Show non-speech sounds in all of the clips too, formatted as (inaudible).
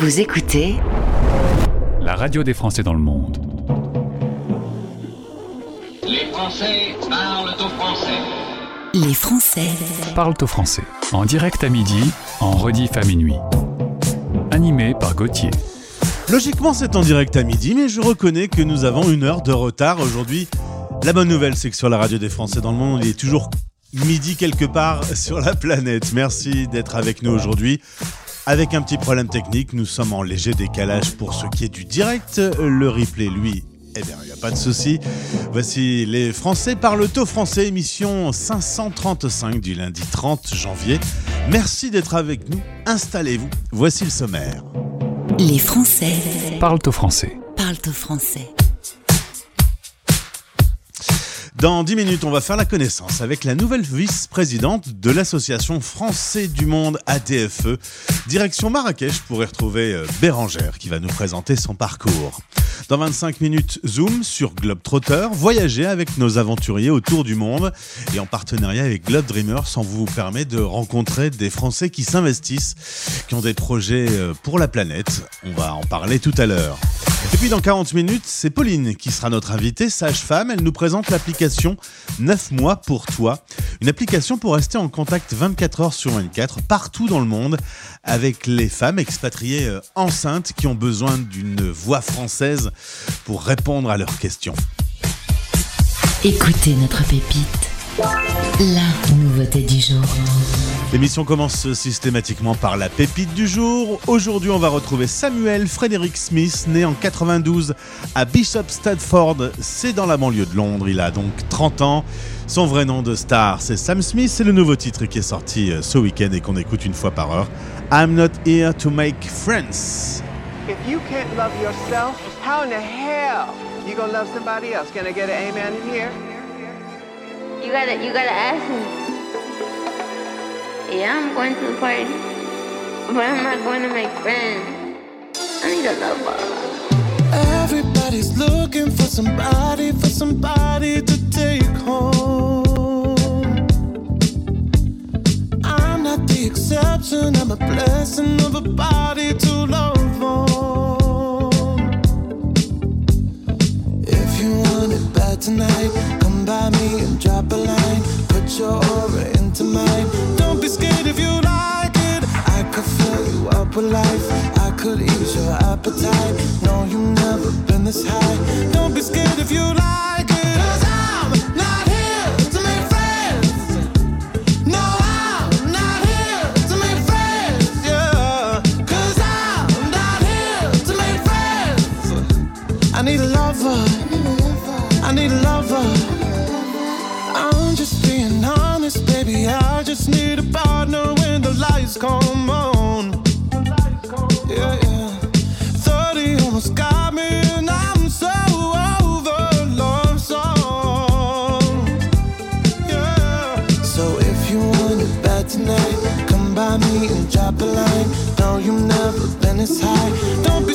Vous écoutez la radio des Français dans le monde. Les Français parlent au français. Les Français Parlent au français. En direct à midi, en rediff à minuit. Animé par Gauthier. Logiquement, c'est en direct à midi, mais je reconnais que nous avons une heure de retard aujourd'hui. La bonne nouvelle, c'est que sur la radio des Français dans le monde, il est toujours midi quelque part (laughs) sur la planète. Merci d'être avec nous aujourd'hui. Avec un petit problème technique, nous sommes en léger décalage pour ce qui est du direct. Le replay, lui, eh bien, il n'y a pas de souci. Voici les Français parlent au français, émission 535 du lundi 30 janvier. Merci d'être avec nous. Installez-vous. Voici le sommaire. Les Français Parlent au français. parlent au français. Dans 10 minutes, on va faire la connaissance avec la nouvelle vice-présidente de l'association Français du Monde ATFE. Direction Marrakech pour y retrouver euh, Bérangère qui va nous présenter son parcours. Dans 25 minutes, Zoom sur Globetrotter, voyager avec nos aventuriers autour du monde et en partenariat avec Globe Dreamers, on vous permet de rencontrer des Français qui s'investissent, qui ont des projets euh, pour la planète. On va en parler tout à l'heure. Et puis dans 40 minutes, c'est Pauline qui sera notre invitée, sage-femme. Elle nous présente l'application 9 mois pour toi. Une application pour rester en contact 24 heures sur 24 partout dans le monde avec les femmes expatriées euh, enceintes qui ont besoin d'une voix française pour répondre à leurs questions. Écoutez notre pépite. La nouveauté du jour. L'émission commence systématiquement par la pépite du jour. Aujourd'hui, on va retrouver Samuel Frederick Smith, né en 92 à Bishop Stadford. C'est dans la banlieue de Londres. Il a donc 30 ans. Son vrai nom de star, c'est Sam Smith. C'est le nouveau titre qui est sorti euh, ce week-end et qu'on écoute une fois par heure. I'm not here to make friends. If you can't love yourself, how in the hell you gonna love somebody else? Can I get an amen in here? You gotta, you gotta ask me. Yeah, I'm going to the party, but I'm not going to make friends. I need a lover. Everybody's looking for somebody, for somebody to take home. I'm not the exception, I'm a blessing of a body to love on. If you want it bad tonight, come by me and drop a line. Put your aura mine. Don't be scared if you like it. I could fill you up with life. I could ease your appetite. No, you've never been this high. Don't be scared if you like it. Honest, baby. I just need a partner when the lights come on. Yeah, yeah. 30 almost got me, and I'm so over love song. Yeah. So if you want it bad tonight, come by me and drop a line. No, you've never been this high. Don't be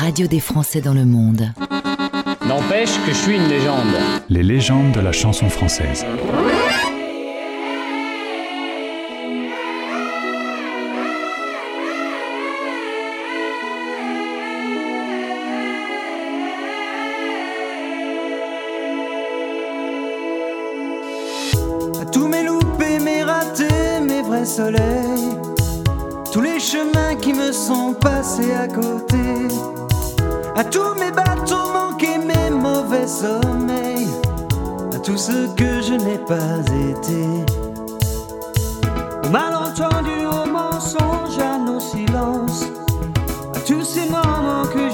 Radio des Français dans le monde. N'empêche que je suis une légende. Les légendes de la chanson française.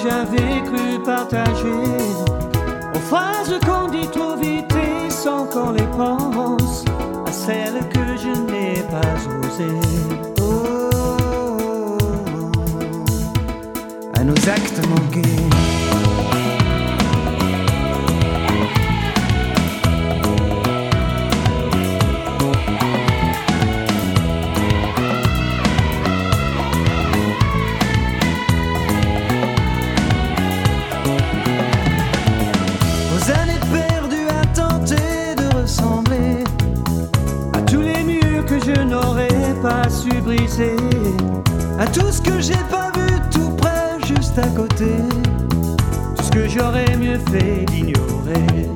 J'avais cru partager. Aux phrases qu'on dit trop vite et sans qu'on les pense. À celles que je n'ai pas osées. Oh, à nos actes manqués. À côté, tout ce que j'aurais mieux fait d'ignorer.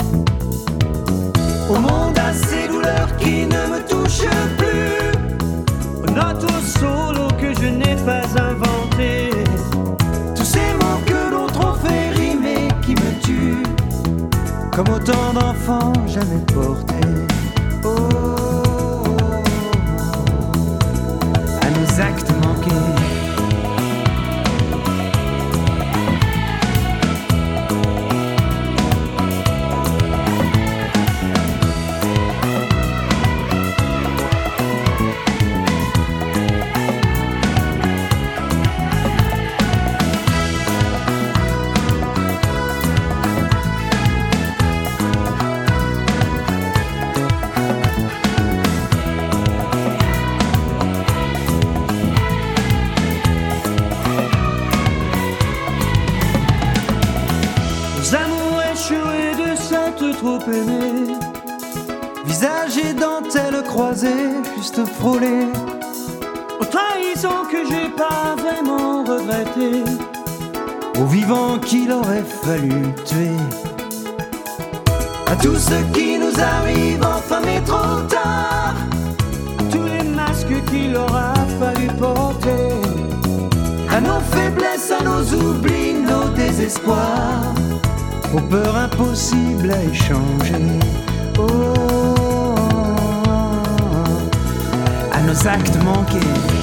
Au monde à ces douleurs qui ne me touchent plus, aux notes au solo que je n'ai pas inventé, tous ces mots que d'autres ont fait rimer qui me tuent comme autant d'enfants jamais portés. Croisée, juste frôlé. Aux trahisons que j'ai pas vraiment regrettées. Aux vivants qu'il aurait fallu tuer. À tout ce qui nous arrive enfin mais trop tard. Tous les masques qu'il aura fallu porter. À nos faiblesses, à nos oublis, nos désespoirs aux peurs impossibles à échanger. Oh, nos actes manqués.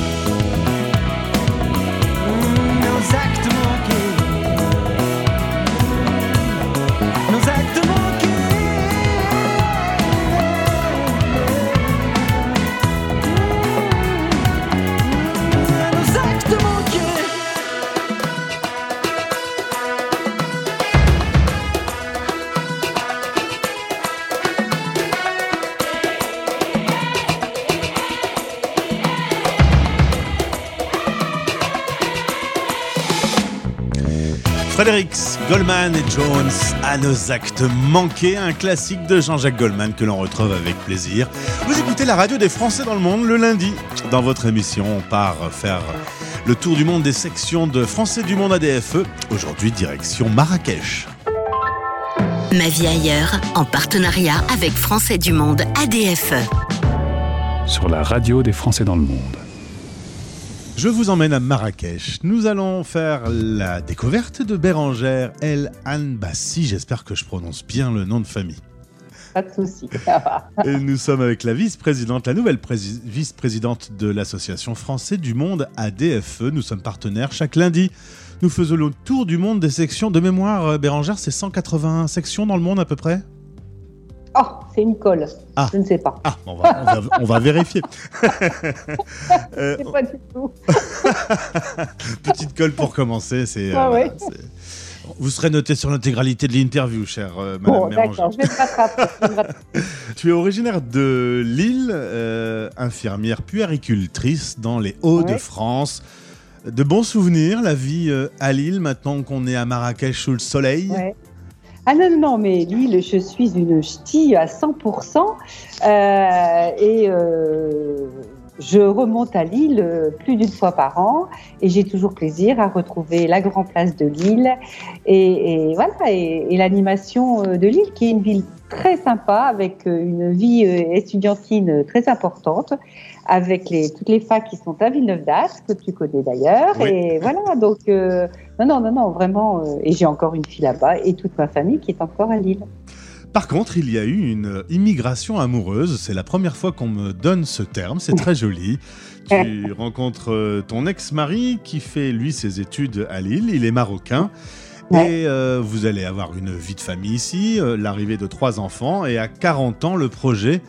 Fredericks, Goldman et Jones à nos actes manqués, un classique de Jean-Jacques Goldman que l'on retrouve avec plaisir. Vous écoutez la radio des Français dans le monde le lundi. Dans votre émission, on part faire le tour du monde des sections de Français du monde ADFE. Aujourd'hui, direction Marrakech. Ma vie ailleurs, en partenariat avec Français du Monde ADFE. Sur la radio des Français dans le monde. Je vous emmène à Marrakech. Nous allons faire la découverte de Bérangère El Anbassi. J'espère que je prononce bien le nom de famille. Pas de souci. (laughs) Et nous sommes avec la vice-présidente, la nouvelle prési- vice-présidente de l'Association Français du Monde ADFE. Nous sommes partenaires chaque lundi. Nous faisons le tour du monde des sections. De mémoire, euh, Bérangère, c'est 180 sections dans le monde à peu près? Oh, c'est une colle. Ah. Je ne sais pas. Ah, on va, on va- on va vérifier. (laughs) Euh, pas du tout. (laughs) petite colle pour commencer. C'est, Ah ouais. c'est- Vous serez noté sur l'intégralité de l'interview, chère euh, Madame Bon, d'accord, je vais me. (laughs) Tu es originaire de Lille, euh, infirmière puéricultrice dans les Hauts-de-France. De bons souvenirs, la vie euh, à Lille, maintenant qu'on est à Marrakech sous le soleil. Ouais. Ah non, non, non, mais Lille, je suis une ch'ti à 100%. euh, et euh, je remonte à Lille euh, plus d'une fois par an. Et j'ai toujours plaisir à retrouver la Grand Place de Lille. Et, et voilà, et, et l'animation euh, de Lille, qui est une ville très sympa, avec euh, une vie étudiantine très importante, avec les, toutes les facs qui sont à Villeneuve d'Ascq, que tu connais d'ailleurs. Oui. Et voilà, donc, euh, non, non, non, non, vraiment. euh, et j'ai encore une fille là-bas et toute ma famille qui est encore à Lille. Par contre, il y a eu une immigration amoureuse. C'est la première fois qu'on me donne ce terme. C'est très joli. (laughs) Tu rencontres euh, ton ex-mari qui fait, lui, ses études à Lille. Il est marocain. Et euh, vous allez avoir une vie de famille ici, l'arrivée de trois enfants. Et à 40 ans, le projet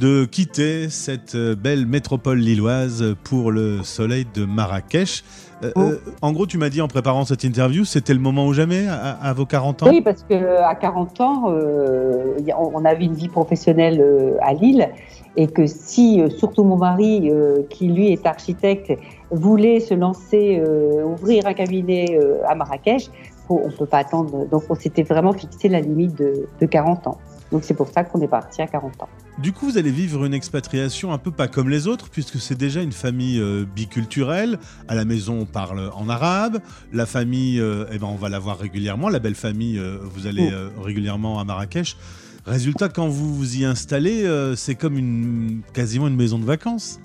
de quitter cette euh, belle métropole lilloise pour le soleil de Marrakech. Euh, Oh. euh, en gros, tu m'as dit en préparant cette interview, c'était le moment ou jamais à, à vos 40 ans? Oui, parce que à 40 ans, euh, on avait une vie professionnelle à Lille et que si, surtout mon mari, euh, qui lui est architecte, voulait se lancer, euh, ouvrir un cabinet euh, à Marrakech, faut- on ne peut pas attendre. Donc, on s'était vraiment fixé la limite de, de 40 ans. Donc, c'est pour ça qu'on est parti à 40 ans. Du coup, vous allez vivre une expatriation un peu pas comme les autres, puisque c'est déjà une famille euh, biculturelle. À la maison, on parle en arabe. La famille, euh, eh ben, on va la voir régulièrement. La belle famille, euh, vous allez euh, régulièrement à Marrakech. Résultat, quand vous vous y installez, c'est comme une, quasiment une maison de vacances.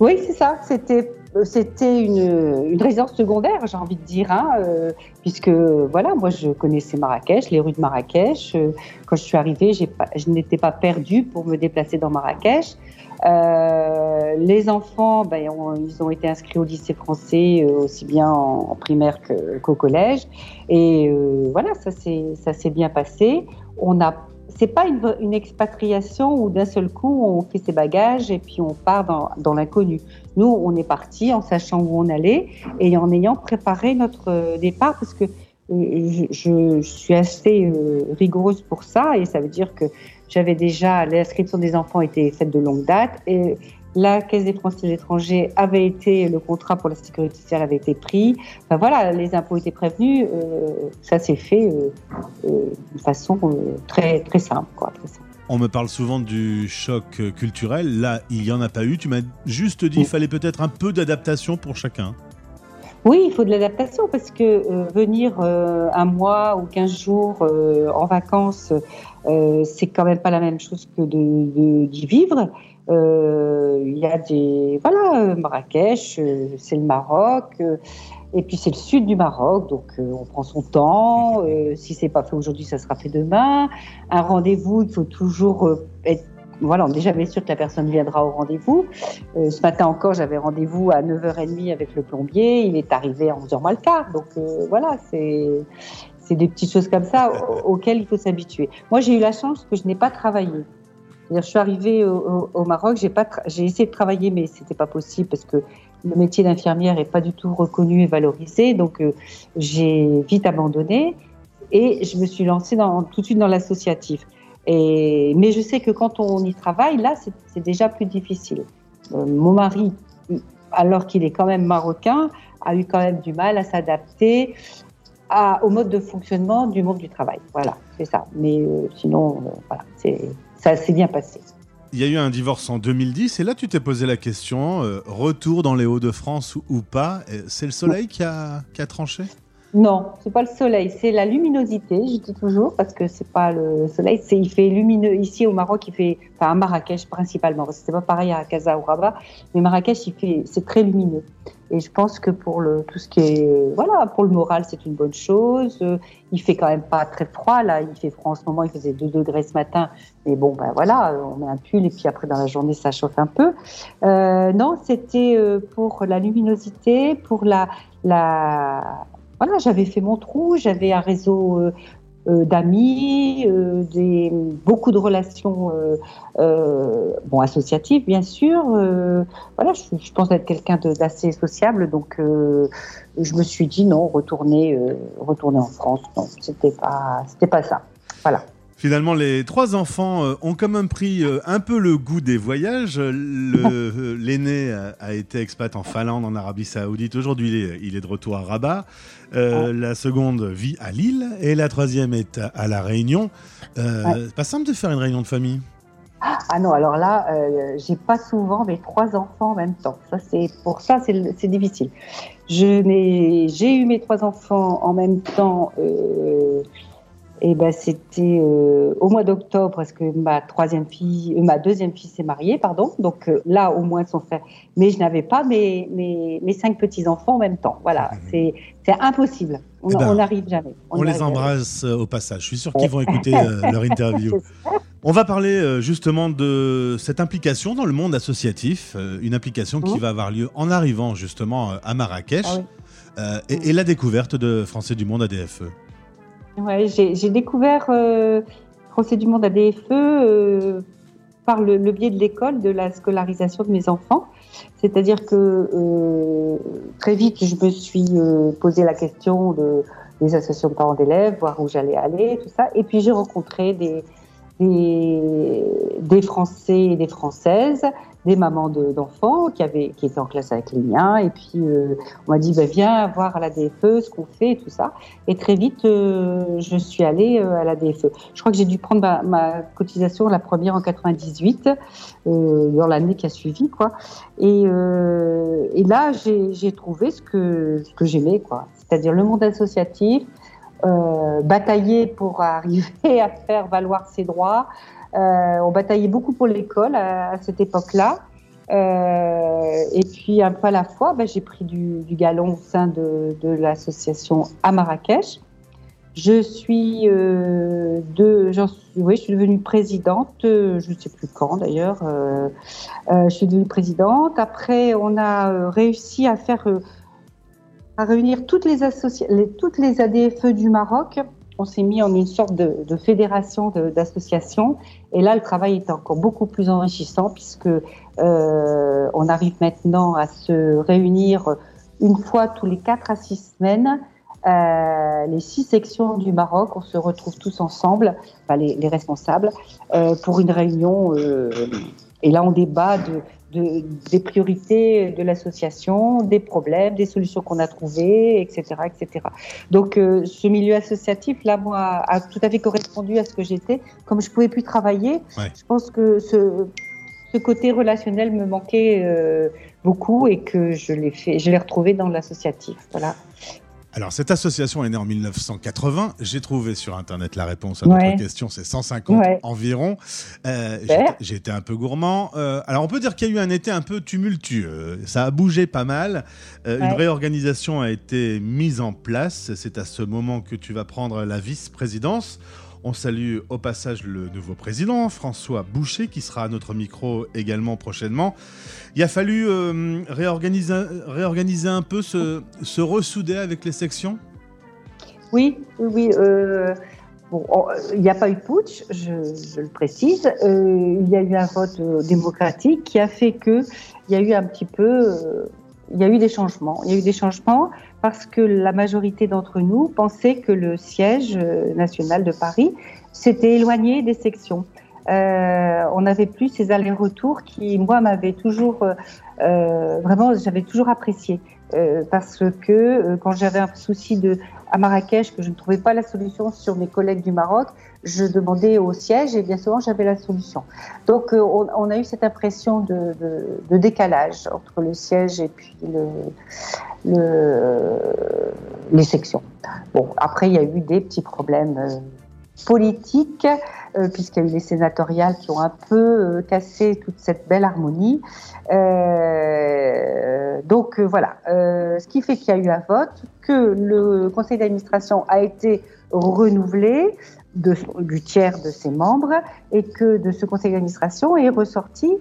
Oui, c'est ça. C'était c'était une, résidence secondaire, j'ai envie de dire, hein, euh, puisque voilà, moi je connaissais Marrakech, les rues de Marrakech. Euh, quand je suis arrivée, je n'étais pas perdue pour me déplacer dans Marrakech. Euh, les enfants, ben, ils ont été inscrits au lycée français euh, aussi bien en, primaire qu'au collège, et euh, voilà, ça s'est bien passé. On a pas une, expatriation où d'un seul coup on fait ses bagages et puis on part dans l'inconnu. Nous, on est parti en sachant où on allait et en ayant préparé notre euh, départ parce que euh, je, suis assez euh, rigoureuse pour ça et ça veut dire que j'avais déjà l'inscription des enfants était faite de longue date et la Caisse des Français de l'étranger avait été le contrat pour la sécurité sociale avait été pris. Enfin voilà, les impôts étaient prévenus. ça s'est fait euh, de façon très très simple, quoi. très simple. On me parle souvent du choc euh, culturel. Là, il n'y en a pas eu. Tu m'as juste dit qu'il fallait peut-être un peu d'adaptation pour chacun. Oui, il faut de l'adaptation parce que euh, venir euh, un mois ou 15 jours euh, en vacances, c'est quand même pas la même chose que d'y vivre. Il y a des voilà, Marrakech, c'est le Maroc, et puis c'est le sud du Maroc, donc euh, on prend son temps. Euh, si c'est pas fait aujourd'hui, ça sera fait demain. Un rendez-vous, il faut toujours euh, être voilà, on n'est jamais sûr que la personne viendra au rendez-vous. Euh, ce matin encore, j'avais rendez-vous à 9h30 avec le plombier. Il est arrivé à 11h moins le quart. Donc voilà, c'est c'est des petites choses comme ça au- (laughs) auxquelles il faut s'habituer. Moi, j'ai eu la chance que je n'ai pas travaillé. C'est-à-dire, je suis arrivée au, au- au Maroc, j'ai pas, tra- j'ai essayé de travailler, mais c'était pas possible parce que le métier d'infirmière est pas du tout reconnu et valorisé. Donc, euh, j'ai vite abandonné et je me suis lancée tout de suite dans l'associatif. Mais je sais que quand on y travaille, là, c'est déjà plus difficile. Euh, mon mari, alors qu'il est quand même marocain, a eu quand même du mal à s'adapter au mode de fonctionnement du monde du travail. Voilà, c'est ça. Mais euh, sinon, voilà, ça s'est bien passé. Il y a eu un divorce en 2010 et là tu t'es posé la question, euh, retour dans les Hauts-de-France ou, pas C'est le soleil qui a, qui a tranché? Non, c'est pas le soleil, c'est la luminosité, je dis toujours, parce que c'est pas le soleil, c'est il fait lumineux ici au Maroc, il fait, enfin à Marrakech principalement, parce que c'est pas pareil à Casa ou Rabat, mais Marrakech il fait, c'est très lumineux. Et je pense que pour le tout ce qui est, euh, voilà, pour le moral c'est une bonne chose. Euh, Il fait quand même pas très froid là, il fait froid en ce moment, il faisait 2 degrés ce matin, mais bon ben voilà, on met un pull et puis après dans la journée ça chauffe un peu. Euh, non, c'était pour la luminosité, pour la la voilà, j'avais fait mon trou, j'avais un réseau d'amis, euh, des, beaucoup de relations euh, euh, bon, associatives, bien sûr. Euh, voilà, je, je pense être quelqu'un d'assez sociable, donc euh, je me suis dit non, retourner, euh, retourner en France, non, c'était pas, c'était pas ça. Voilà. Finalement, les trois enfants euh, ont quand même pris euh, un peu le goût des voyages. Euh, L'aîné a, été expat en Finlande, en Arabie Saoudite. Aujourd'hui, il est, de retour à Rabat. Euh, La seconde vit à Lille et la troisième est à, La Réunion. Euh, Ouais. Pas simple de faire une réunion de famille. Ah non, alors là, euh, j'ai pas souvent mes trois enfants en même temps. Ça, c'est pour ça, c'est le- c'est difficile. J'ai eu mes trois enfants en même temps. Et ben, c'était euh, au mois d'octobre parce que ma troisième fille, euh, ma deuxième fille s'est mariée, pardon. Donc euh, là, au moins, son frère. Mais je n'avais pas mes, mes, mes cinq petits enfants en même temps. Voilà, c'est c'est impossible. On Eh ben, on n'arrive jamais. On, les jamais. embrasse au passage. Je suis sûr qu'ils vont écouter (laughs) leur interview. On va parler justement de cette implication dans le monde associatif, une implication qui Mhm. va avoir lieu en arrivant justement à Marrakech Ah oui. et, et la découverte de Français du Monde ADFE. Ouais, j'ai découvert euh, Français du Monde ADFE euh, par le, biais de l'école, de la scolarisation de mes enfants. C'est-à-dire que euh, très vite, je me suis euh, posé la question de, des associations de parents d'élèves, voir où j'allais aller, tout ça. Et puis j'ai rencontré des Français et des Françaises, des mamans de- d'enfants qui, avaient, qui étaient en classe avec les miens. Et puis euh, on m'a dit, bah, viens voir à la DFE ce qu'on fait et tout ça. Et très vite, euh, je suis allée euh, à la DFE. Je crois que j'ai dû prendre ma, cotisation, la première en 98, euh, dans l'année qui a suivi, quoi. Et, et là, j'ai trouvé ce que, ce que j'aimais, quoi. C'est-à-dire le monde associatif, batailler pour arriver (laughs) à faire valoir ses droits. Euh, on bataillait beaucoup pour l'école à, cette époque-là. Euh, et puis un peu à la fois, ben, j'ai pris du, galon au sein de, l'association à Marrakech. Je suis euh, de, suis, oui, je suis devenue présidente. euh, je ne sais plus quand d'ailleurs. je suis devenue présidente. Après, on a réussi à faire, à réunir toutes les, les, toutes les ADFE du Maroc. On s'est mis en une sorte de, de fédération d'associations. Et là, le travail est encore beaucoup plus enrichissant puisque euh, on arrive maintenant à se réunir une fois tous les quatre à six semaines. Euh, les six sections du Maroc, on se retrouve tous ensemble, les, les responsables, euh, pour une réunion. et là, on débat de, de- des priorités de l'association, des problèmes, des solutions qu'on a trouvées, etc., etc. Donc, euh, ce milieu associatif, là, moi, a tout à fait correspondu à ce que j'étais. Comme je pouvais plus travailler, Ouais. je pense que ce, ce côté relationnel me manquait euh, beaucoup et que je l'ai fait, je l'ai retrouvé dans l'associatif. Voilà. Alors, cette association est née en 1980. J'ai trouvé sur Internet la réponse à notre Ouais. question. C'est 150 Ouais. environ. Euh, J'ai été un peu gourmand. Euh, alors, on peut dire qu'il y a eu un été un peu tumultueux. Ça a bougé pas mal. Euh, Une réorganisation a été mise en place. C'est à ce moment que tu vas prendre la vice-présidence. On salue au passage le nouveau président, François Boucher, qui sera à notre micro également prochainement. Il a fallu euh, réorganiser, un peu, se, ressouder avec les sections? Oui, oui, oui. euh, il n'y a pas eu de putsch, je, le précise. Euh, il y a eu un vote démocratique qui a fait que il y a eu un petit peu, il y a eu des changements. Il y a eu des changements parce que la majorité d'entre nous pensait que le siège euh, national de Paris s'était éloigné des sections. Euh, on n'avait plus ces allers-retours qui, moi, m'avaient toujours, euh, vraiment, j'avais toujours apprécié. Euh, parce que euh, quand j'avais un souci de, à Marrakech, que je ne trouvais pas la solution sur mes collègues du Maroc, je demandais au siège et bien souvent j'avais la solution. Donc euh, on, a eu cette impression de, de, décalage entre le siège et puis le, les sections. Bon, après il y a eu des petits problèmes politiques, euh, puisqu'il y a eu les sénatoriales qui ont un peu euh, cassé toute cette belle harmonie. Euh, donc euh, voilà, ce qui fait qu'il y a eu un vote, que le conseil d'administration a été renouvelé de, du tiers de ses membres et que de ce conseil d'administration est ressorti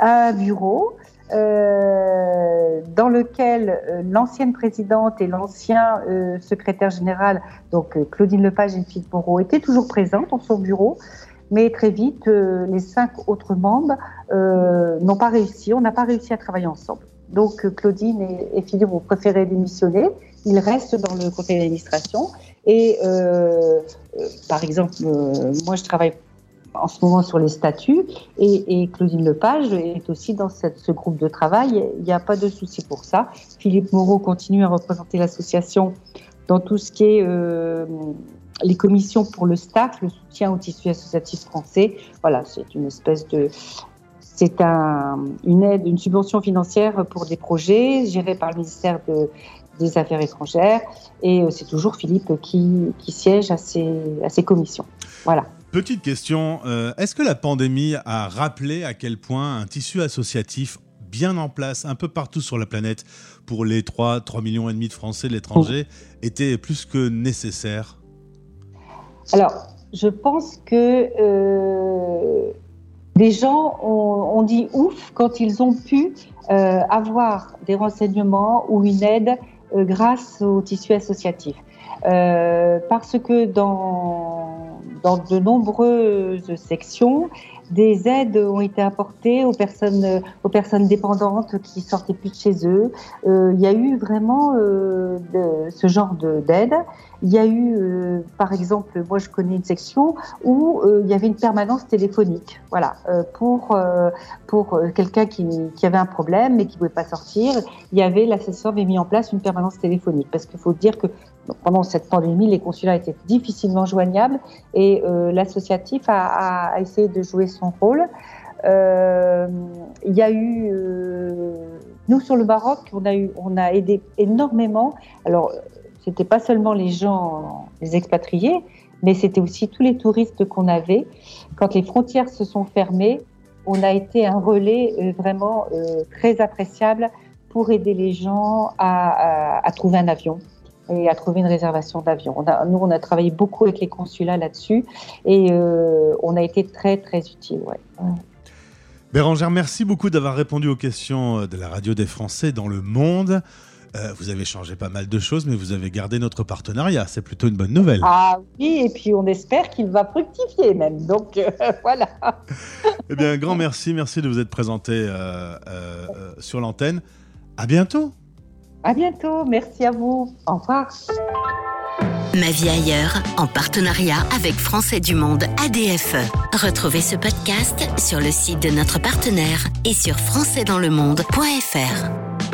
un bureau euh, dans lequel euh, l'ancienne présidente et l'ancien euh, secrétaire général, donc Claudine Lepage et Philippe Moreau, étaient toujours présents dans son bureau. Mais très vite, les cinq autres membres n'ont pas réussi. On n'a pas réussi à travailler ensemble. Donc Claudine et, et Philippe ont préféré démissionner il reste dans le conseil d'administration. Et par exemple, moi, je travaille en ce moment sur les statuts et, Claudine Lepage est aussi dans ce groupe de travail. Il n'y a pas de souci pour ça. Philippe Moreau continue à représenter l'association dans tout ce qui est euh, les commissions pour le staff, le soutien au tissu associatif français. Voilà, c'est une espèce de c'est un, une aide, une subvention financière pour des projets gérés par le ministère de, des Affaires étrangères. Et euh, c'est toujours Philippe qui, qui siège à ces, à ces commissions. Voilà. Petite question, euh, est-ce que la pandémie a rappelé à quel point un tissu associatif bien en place un peu partout sur la planète pour les 3, 3 millions et demi de Français de l'étranger était plus que nécessaire? Alors, je pense que euh, les gens ont, ont dit ouf quand ils ont pu euh, avoir des renseignements ou une aide euh, grâce au tissu associatif. Euh, parce que dans, dans de nombreuses sections, des aides ont été apportées aux personnes, aux personnes dépendantes qui sortaient plus de chez eux. Euh, il y a eu vraiment euh, ce genre de- d'aide. Il y a eu, euh, par exemple, moi je connais une section où il y avait une permanence téléphonique, voilà, pour pour quelqu'un qui, qui avait un problème mais qui pouvait pas sortir. Il y avait l'assesseur avait mis en place une permanence téléphonique parce qu'il faut dire que pendant cette pandémie, les consulats étaient difficilement joignables et l'associatif a, a, essayé de jouer son rôle. Euh, il y a eu, euh, nous sur le Maroc, on a eu, on a aidé énormément. Alors, c'était pas seulement les gens, les expatriés, mais c'était aussi tous les touristes qu'on avait. Quand les frontières se sont fermées, on a été un relais euh, vraiment très appréciable pour aider les gens à, à trouver un avion et à trouver une réservation d'avion. Nous, on a travaillé beaucoup avec les consulats là-dessus et euh, on a été très, très utile. Ouais. Bérangère, merci beaucoup d'avoir répondu aux questions euh, de la radio des Français dans le monde. Euh, vous avez changé pas mal de choses, mais vous avez gardé notre partenariat. C'est plutôt une bonne nouvelle. Ah oui, et puis on espère qu'il va fructifier même. Donc euh, (laughs) voilà. Eh bien, un grand merci. Merci de vous être présenté sur l'antenne. À bientôt. À bientôt. Merci à vous. Au revoir. Ma vie ailleurs, en partenariat avec Français du Monde ADFE. Retrouvez ce podcast sur le site de notre partenaire et sur françaisdanslemonde.fr.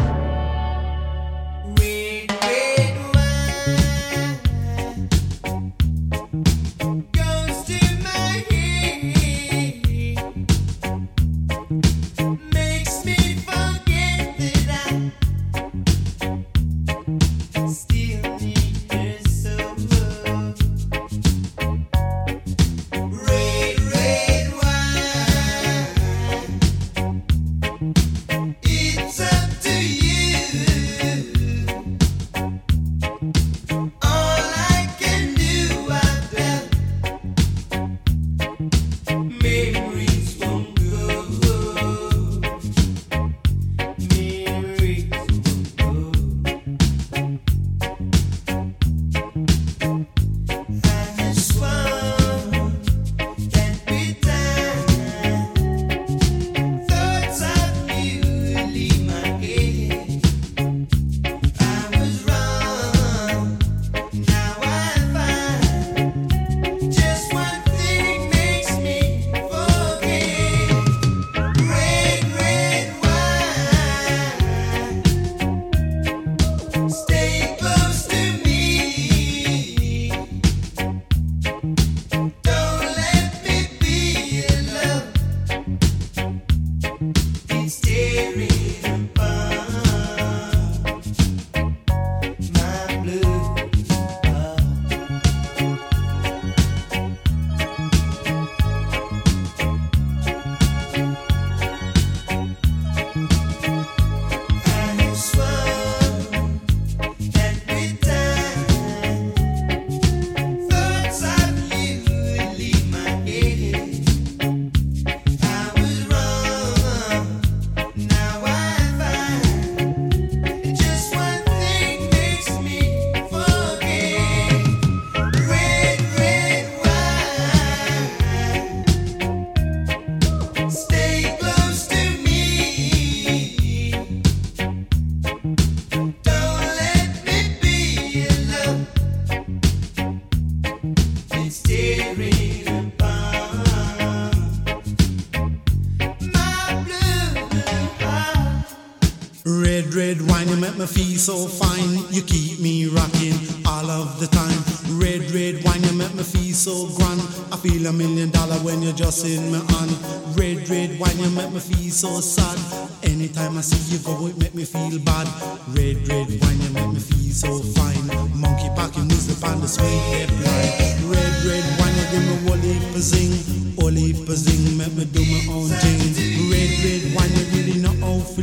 so fine. You keep me rocking all of the time. Red, red wine, you make me feel so grand. I feel a million dollar when you're just in my hand. Red, red wine, you make me feel so sad. Anytime I see you go, it make me feel bad. Red, red wine, you make me feel so fine. Monkey packing music on the sweet hip. Red, red wine, you give me whole heap of zing. Whole heap of zing, make me do my own thing. Red, red wine, you really know how to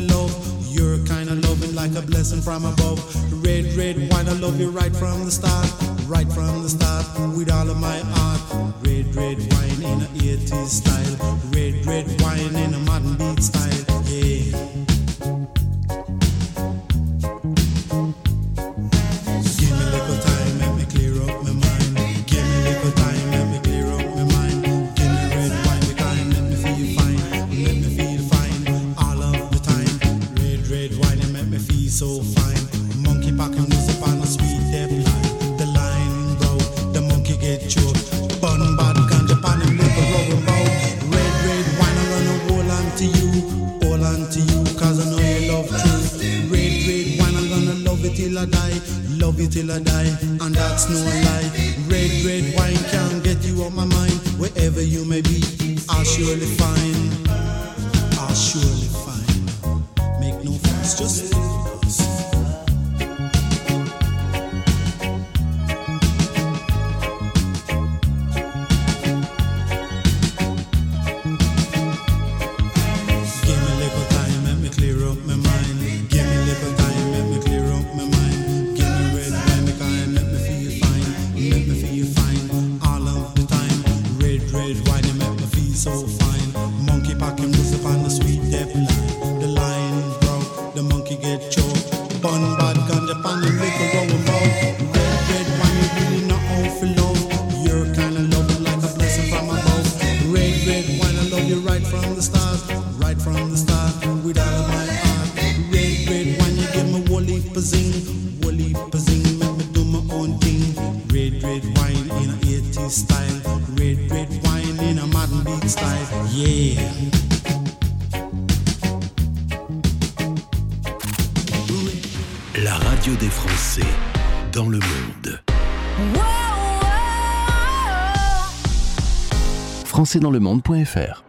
like a blessing from above. Red, red wine, I love you right from the start. Right from the start, with all of my heart. Red, red wine in a 80s style. Red, red wine in a modern beat style. Yeah. Till I die, and that's no lie. Red, red wine can't get you off my mind. Wherever you may be, I'll surely find. I'll surely find. Make no fuss, just get choked. Bun bad ganja pan the little rubber bow. Red, red wine, you really know how to love. You're kinda loving like a blessing from above. Red, red wine, I love you right from the start. Right from the start, with all of my heart. Red, red wine, you give me whole heap of zing. Whole heap of zing, make me do my own thing. Red, red wine in a 80s style. Red, red wine in a modern beat style. Yeah. Radio des Français dans le monde. Françaisdanslemonde.fr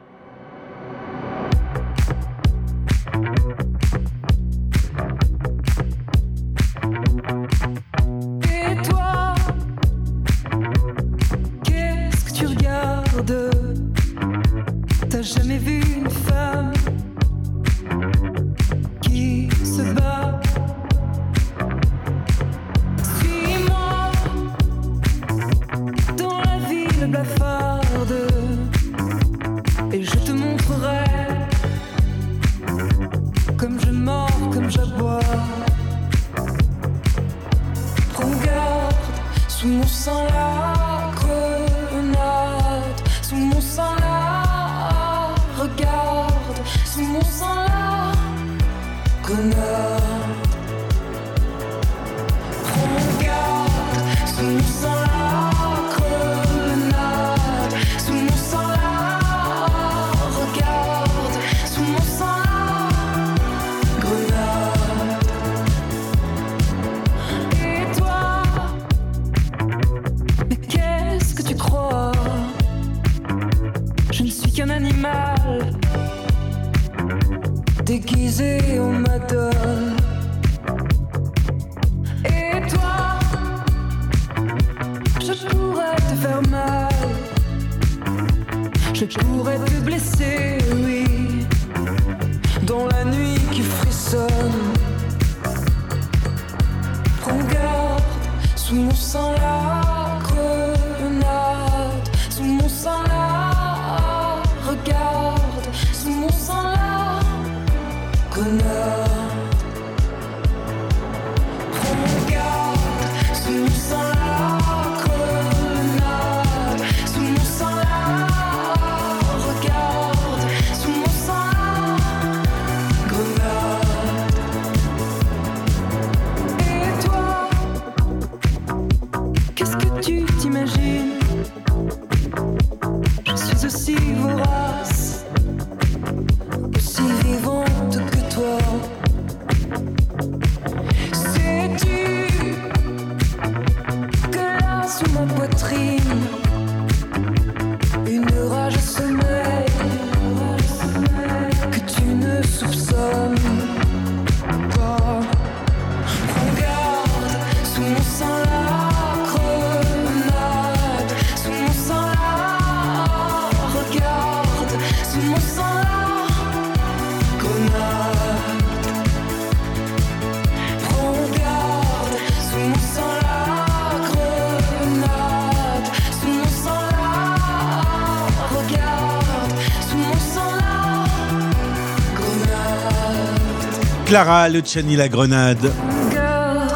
Clara Luciani La Grenade,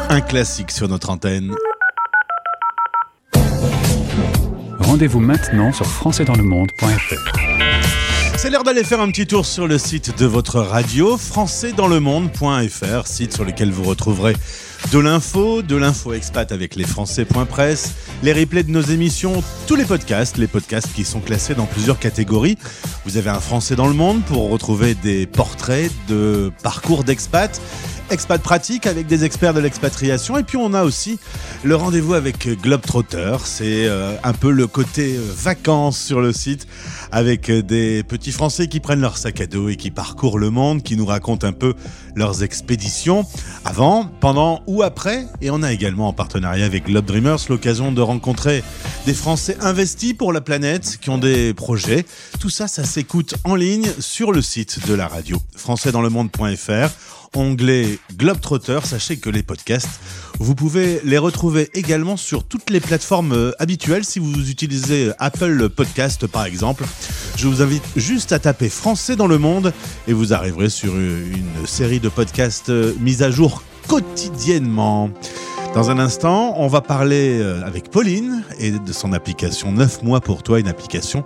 un classique sur notre antenne. Rendez-vous maintenant sur françaisdanslemonde.fr. C'est l'heure d'aller faire un petit tour sur le site de votre radio, françaisdanslemonde.fr, site sur lequel vous retrouverez de l'info, de l'info expat avec les Français.press, les replays de nos émissions, tous les podcasts, les podcasts qui sont classés dans plusieurs catégories. Vous avez un Français dans le monde pour retrouver des portraits de parcours d'expat, expat pratique avec des experts de l'expatriation. Et puis on a aussi le rendez-vous avec Globetrotter. C'est euh, un peu le côté euh, vacances sur le site avec euh, des petits Français qui prennent leur sac à dos et qui parcourent le monde, qui nous racontent un peu leurs expéditions avant, pendant ou après. Et on a également en partenariat avec Globe Dreamers l'occasion de rencontrer des Français investis pour la planète qui ont des projets. Tout ça, ça s'écoute en ligne sur le site de la radio françaisdanslemonde.fr onglet Globetrotter. Sachez que les podcasts, vous pouvez les retrouver également sur toutes les plateformes euh, habituelles. Si vous utilisez Apple Podcast par exemple, je vous invite juste à taper Français dans le monde et vous arriverez sur euh, une série de podcasts euh, mis à jour quotidiennement. Dans un instant, on va parler avec Pauline et de son application 9 mois pour toi, une application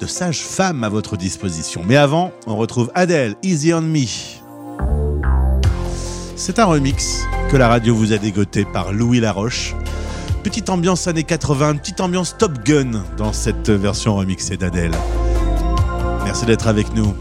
de sage-femme à votre disposition. Mais avant, on retrouve Adele, Easy on Me. C'est un remix que la radio vous a dégoté par Louis Laroche. Petite ambiance années 80, petite ambiance Top Gun dans cette version remixée d'Adèle. Merci d'être avec nous.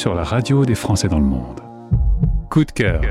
Sur la radio des Français dans le monde. Coup de cœur.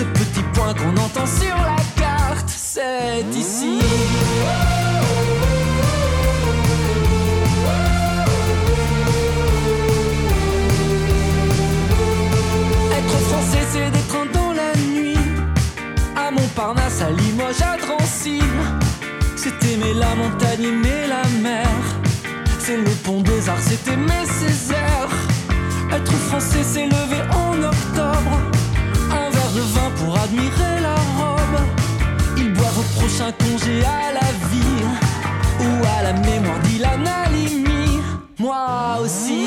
Ce petit point qu'on entend sur la carte, c'est ici. Être français, c'est trains dans la nuit. À Montparnasse, à Limoges, à Drancy. C'est aimer la montagne, aimer la mer. C'est le pont des arts, c'est aimer Césaire. Être français, c'est lever en octobre. Pour admirer la robe. Ils boivent au prochain congé à la vie. Ou à la mémoire d'Ilan Halimi. Moi aussi.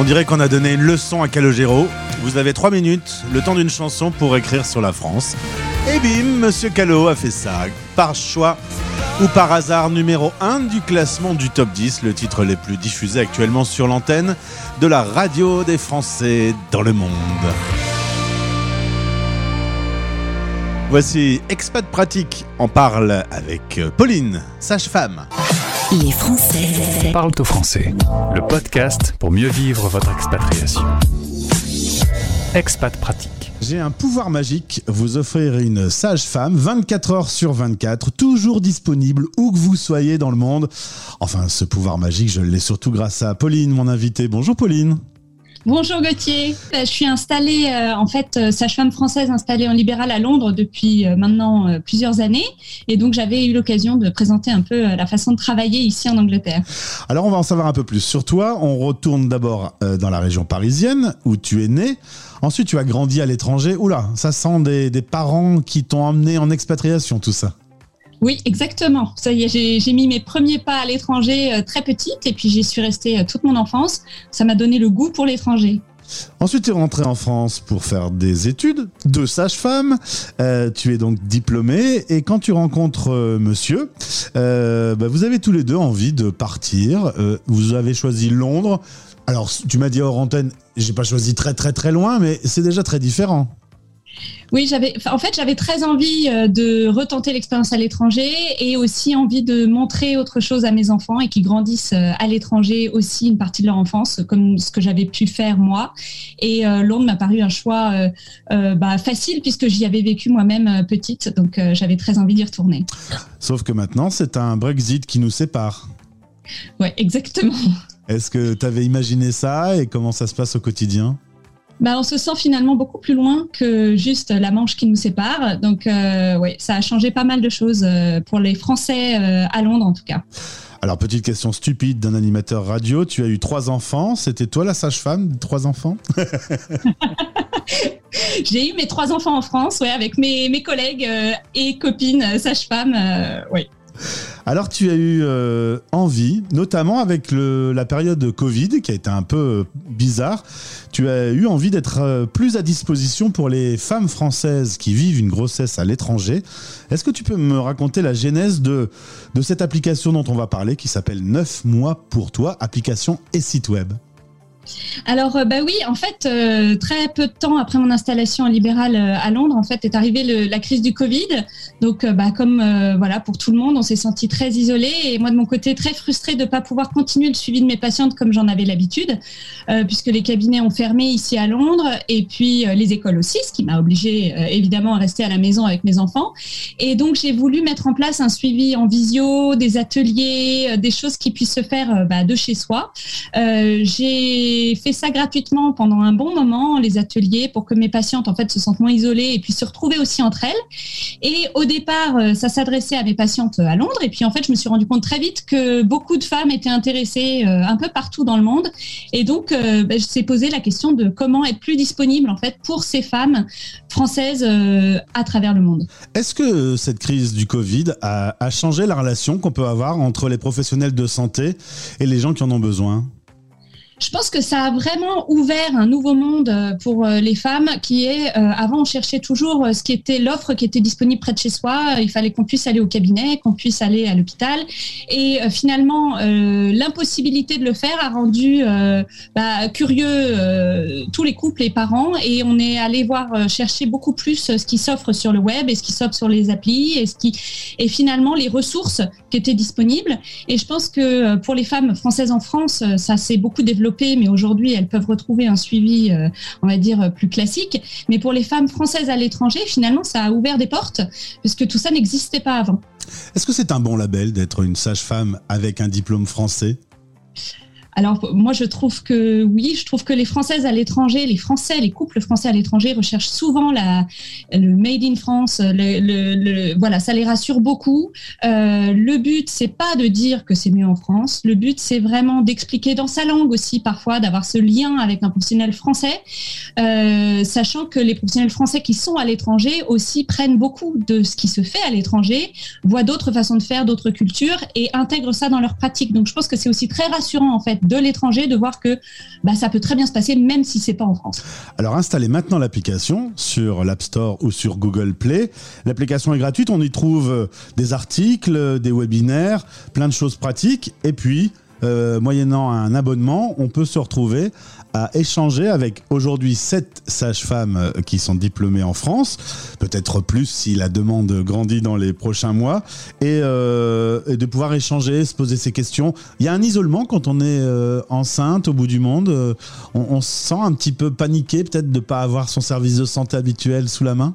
On dirait qu'on a donné une leçon à Calogero. Vous avez trois minutes, le temps d'une chanson pour écrire sur la France. Et bim, Monsieur Calo a fait ça. Par choix ou par hasard, numéro 1 du classement du top 10, le titre les plus diffusés actuellement sur l'antenne de la radio des Français dans le monde. Voici Expat Pratique en parle avec Pauline, sage-femme. Les Français Parle au français. Le podcast pour mieux vivre votre expatriation. Expat pratique. J'ai un pouvoir magique, vous offrir une sage-femme 24 heures sur 24, toujours disponible où que vous soyez dans le monde. Enfin, ce pouvoir magique, je l'ai surtout grâce à Pauline, mon invitée. Bonjour Pauline. Bonjour Gauthier, Euh, je suis installée, euh, en fait, euh, sage-femme française installée en libéral à Londres depuis maintenant plusieurs années. Et donc, j'avais eu l'occasion de présenter un peu la façon de travailler ici en Angleterre. Alors on va en savoir un peu plus sur toi. On retourne d'abord dans la région parisienne où tu es né. Ensuite tu as grandi à l'étranger. Oula, ça sent des, des parents qui t'ont emmené en expatriation, tout ça. Oui, exactement. Ça y est, j'ai mis mes premiers pas à l'étranger euh, très petite et puis j'y suis restée euh, toute mon enfance. Ça m'a donné le goût pour l'étranger. Ensuite, tu es rentré en France pour faire des études de sage-femme. Euh, tu es donc diplômé et quand tu rencontres monsieur, bah, vous avez tous les deux envie de partir. Vous avez choisi Londres. Alors, tu m'as dit hors antenne, j'ai pas choisi très très très loin, mais c'est déjà très différent. Oui, j'avais, en fait, j'avais très envie euh, de retenter l'expérience à l'étranger et aussi envie de montrer autre chose à mes enfants et qu'ils grandissent euh, à l'étranger aussi une partie de leur enfance, comme ce que j'avais pu faire moi. Et euh, Londres m'a paru un choix euh, euh, bah, facile puisque j'y avais vécu moi-même petite, donc j'avais très envie d'y retourner. Sauf que maintenant, c'est un Brexit qui nous sépare. Ouais, exactement. Est-ce que tu avais imaginé ça et comment ça se passe au quotidien? Bah, on se sent finalement beaucoup plus loin que juste la Manche qui nous sépare. Donc, euh, ouais, ça a changé pas mal de choses euh, pour les Français euh, à Londres, en tout cas. Alors, petite question stupide d'un animateur radio. Tu as eu trois enfants. C'était toi la sage-femme de trois enfants? (laughs) (laughs) J'ai eu mes trois enfants en France, ouais, avec mes, mes collègues et copines sages-femmes. ouais. Alors, tu as eu euh, envie, notamment avec la période Covid qui a été un peu bizarre, tu as eu envie d'être euh, plus à disposition pour les femmes françaises qui vivent une grossesse à l'étranger. Est-ce que tu peux me raconter la genèse de, de cette application dont on va parler qui s'appelle 9 mois pour toi, application et site web? Alors, euh, bah oui, en fait, euh, très peu de temps après mon installation libérale euh, à Londres, en fait, est arrivée la crise du Covid. Donc, bah, comme voilà, pour tout le monde, on s'est senti très isolé et moi de mon côté très frustrée de ne pas pouvoir continuer le suivi de mes patientes comme j'en avais l'habitude, puisque les cabinets ont fermé ici à Londres et puis les écoles aussi, ce qui m'a obligée évidemment à rester à la maison avec mes enfants. Et donc, j'ai voulu mettre en place un suivi en visio, des ateliers, des choses qui puissent se faire bah, de chez soi. J'ai fait ça gratuitement pendant un bon moment, les ateliers, pour que mes patientes en fait se sentent moins isolées et puissent se retrouver aussi entre elles. Et au départ, euh, ça s'adressait à mes patientes à Londres. Et puis en fait, je me suis rendu compte très vite que beaucoup de femmes étaient intéressées euh, un peu partout dans le monde. Et donc, euh, bah, je s'est posé la question de comment être plus disponible en fait pour ces femmes françaises à travers le monde. Est-ce que cette crise du Covid a changé la relation qu'on peut avoir entre les professionnels de santé et les gens qui en ont besoin? Je pense que ça a vraiment ouvert un nouveau monde euh, pour euh, les femmes qui est, euh, avant on cherchait toujours ce qui était l'offre qui était disponible près de chez soi, il fallait qu'on puisse aller au cabinet, qu'on puisse aller à l'hôpital. Et finalement l'impossibilité de le faire a rendu bah, curieux tous les couples et parents. Et on est allé voir chercher beaucoup plus ce qui s'offre sur le web et ce qui s'offre sur les applis et ce qui et finalement les ressources qui étaient disponibles. Et je pense que pour les femmes françaises en France ça s'est beaucoup développé mais aujourd'hui elles peuvent retrouver un suivi euh, on va dire euh, plus classique. Mais pour les femmes françaises à l'étranger finalement ça a ouvert des portes parce que tout ça n'existait pas avant. Est-ce que c'est un bon label d'être une sage-femme avec un diplôme français? Alors moi je trouve que oui, je trouve que les Françaises à l'étranger, les Français, les couples français à l'étranger recherchent souvent le made in France. Voilà, ça les rassure beaucoup. Euh, le but c'est pas de dire que c'est mieux en France. Le but c'est vraiment d'expliquer dans sa langue aussi parfois, d'avoir ce lien avec un professionnel français, euh, sachant que les professionnels français qui sont à l'étranger aussi prennent beaucoup de ce qui se fait à l'étranger, voient d'autres façons de faire, d'autres cultures et intègrent ça dans leur pratique. Donc je pense que c'est aussi très rassurant en fait de l'étranger de voir que bah, ça peut très bien se passer même si c'est pas en France. Alors installez maintenant l'application sur l'App Store ou sur Google Play. L'application est gratuite, on y trouve euh, des articles, euh, des webinaires, plein de choses pratiques. Et puis, euh, moyennant un abonnement, on peut se retrouver à échanger avec aujourd'hui sept sages-femmes euh, qui sont diplômées en France, peut-être plus si la demande grandit dans les prochains mois, et, euh, de pouvoir échanger, se poser ces questions. Il y a un isolement quand on est euh, enceinte au bout du monde. on, on se sent un petit peu paniqué peut-être de ne pas avoir son service de santé habituel sous la main?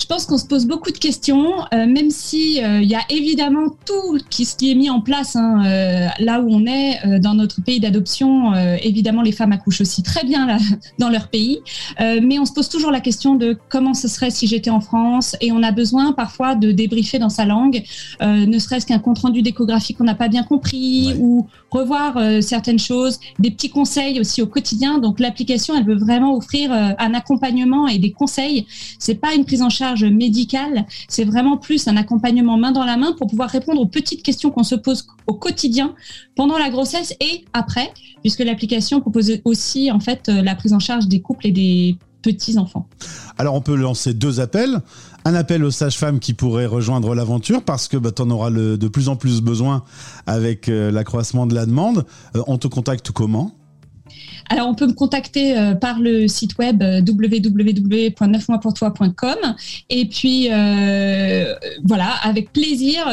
Je pense qu'on se pose beaucoup de questions, euh, même si euh, il y a évidemment tout qui, ce qui est mis en place hein, euh, là où on est dans notre pays d'adoption. évidemment, les femmes accouchent aussi très bien là, (laughs) dans leur pays, mais on se pose toujours la question de comment ce serait si j'étais en France, et on a besoin parfois de débriefer dans sa langue, ne serait-ce qu'un compte rendu d'échographie qu'on n'a pas bien compris ou revoir certaines choses, des petits conseils aussi au quotidien. Donc l'application, elle veut vraiment offrir un accompagnement et des conseils. C'est pas une prise en charge médicale, c'est vraiment plus un accompagnement main dans la main pour pouvoir répondre aux petites questions qu'on se pose au quotidien pendant la grossesse et après, puisque l'application propose aussi en fait euh, la prise en charge des couples et des petits enfants. Alors on peut lancer deux appels. Un appel aux sages-femmes qui pourraient rejoindre l'aventure parce que bah, tu en auras le- de plus en plus besoin avec euh, l'accroissement de la demande. Euh, on te contacte comment? Alors, on peut me contacter euh, par le site web euh, www.neufmoispourtoi.com. Et puis, euh, voilà, avec plaisir,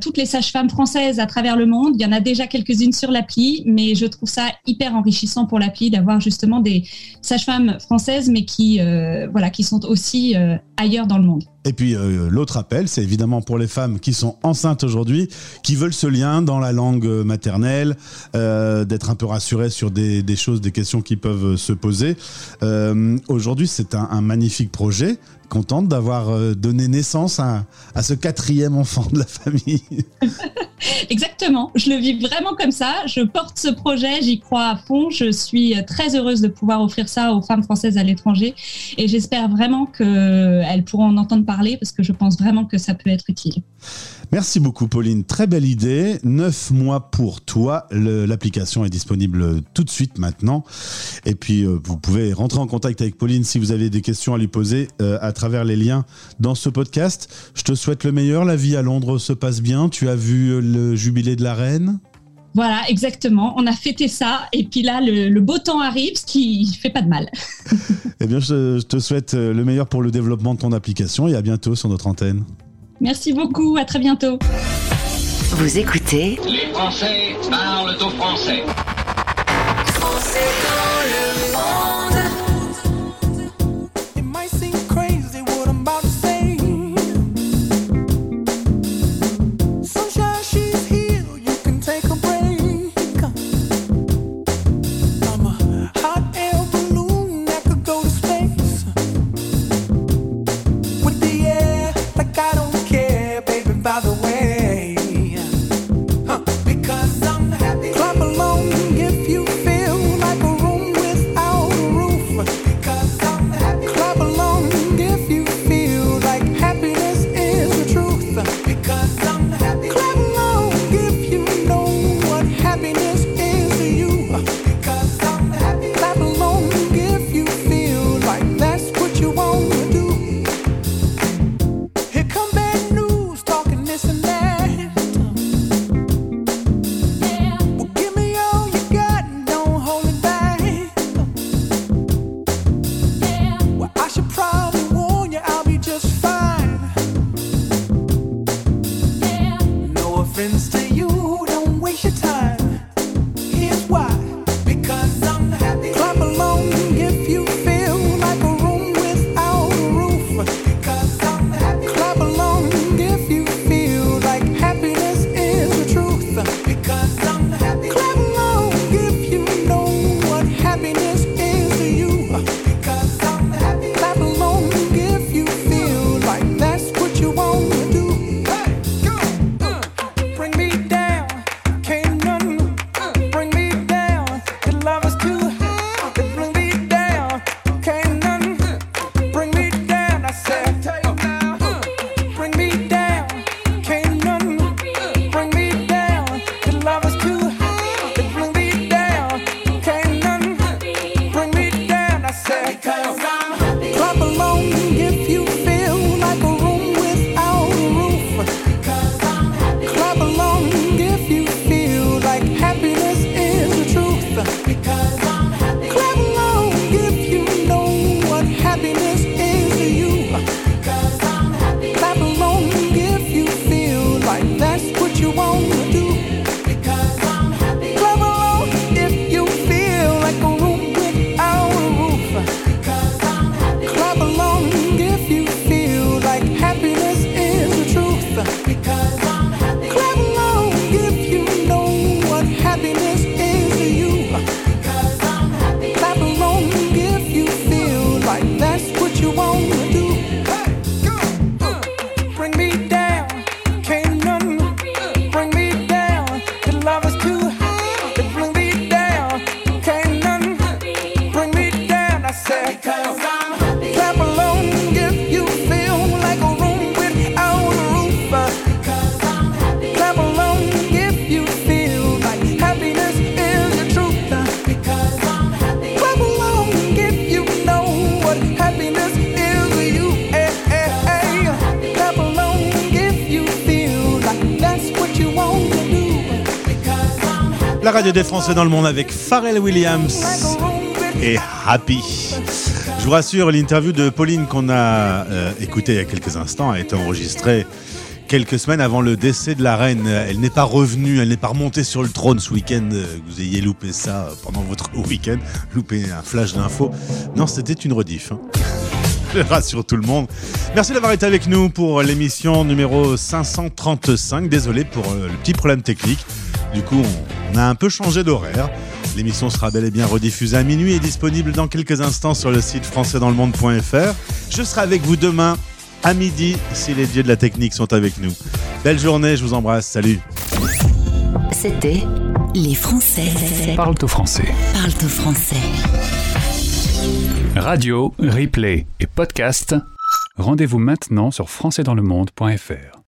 toutes les sages-femmes françaises à travers le monde, il y en a déjà quelques-unes sur l'appli, mais je trouve ça hyper enrichissant pour l'appli d'avoir justement des sages-femmes françaises, mais qui, voilà, qui sont aussi ailleurs dans le monde. Et puis euh, l'autre appel, c'est évidemment pour les femmes qui sont enceintes aujourd'hui, qui veulent ce lien dans la langue maternelle, euh, d'être un peu rassurées sur des, choses, des questions qui peuvent se poser. Euh, aujourd'hui, c'est un magnifique projet. Contente d'avoir euh, donné naissance à, à ce quatrième enfant de la famille. (laughs) Exactement, je le vis vraiment comme ça. Je porte ce projet, j'y crois à fond. Je suis très heureuse de pouvoir offrir ça aux femmes françaises à l'étranger et j'espère vraiment qu'elles pourront en entendre parler parce que je pense vraiment que ça peut être utile. Merci beaucoup Pauline, très belle idée. Neuf mois pour toi. L'application est disponible tout de suite maintenant. Et puis euh, vous pouvez rentrer en contact avec Pauline si vous avez des questions à lui poser euh, à travers les liens dans ce podcast. Je te souhaite le meilleur. La vie à Londres se passe bien. Tu as vu euh, le jubilé de la reine? Voilà, exactement. On a fêté ça et puis là, le, le beau temps arrive, ce qui fait pas de mal. (laughs) Eh bien, je, je te souhaite le meilleur pour le développement de ton application et à bientôt sur notre antenne. Merci beaucoup, à très bientôt. Vous écoutez Les Français parlent au français. It happens to des Français dans le monde avec Pharrell Williams et Happy. Je vous rassure, l'interview de Pauline qu'on a euh, écoutée il y a quelques instants a été enregistrée quelques semaines avant le décès de la reine. Elle n'est pas revenue, elle n'est pas remontée sur le trône ce week-end. Vous ayez loupé ça pendant votre (laughs) week-end, loupé un flash d'infos. Non, c'était une rediff. hein. (laughs) Je rassure tout le monde. Merci d'avoir été avec nous pour l'émission numéro 535. Désolé pour euh, le petit problème technique. Du coup, on, on a un peu changé d'horaire. L'émission sera bel et bien rediffusée à minuit et disponible dans quelques instants sur le site françaisdanslemonde.fr. Je serai avec vous demain à midi si les dieux de la technique sont avec nous. Belle journée, je vous embrasse. Salut. C'était Les Français Parle au français. parlent au français. Radio, replay et podcast. Rendez-vous maintenant sur françaisdanslemonde.fr.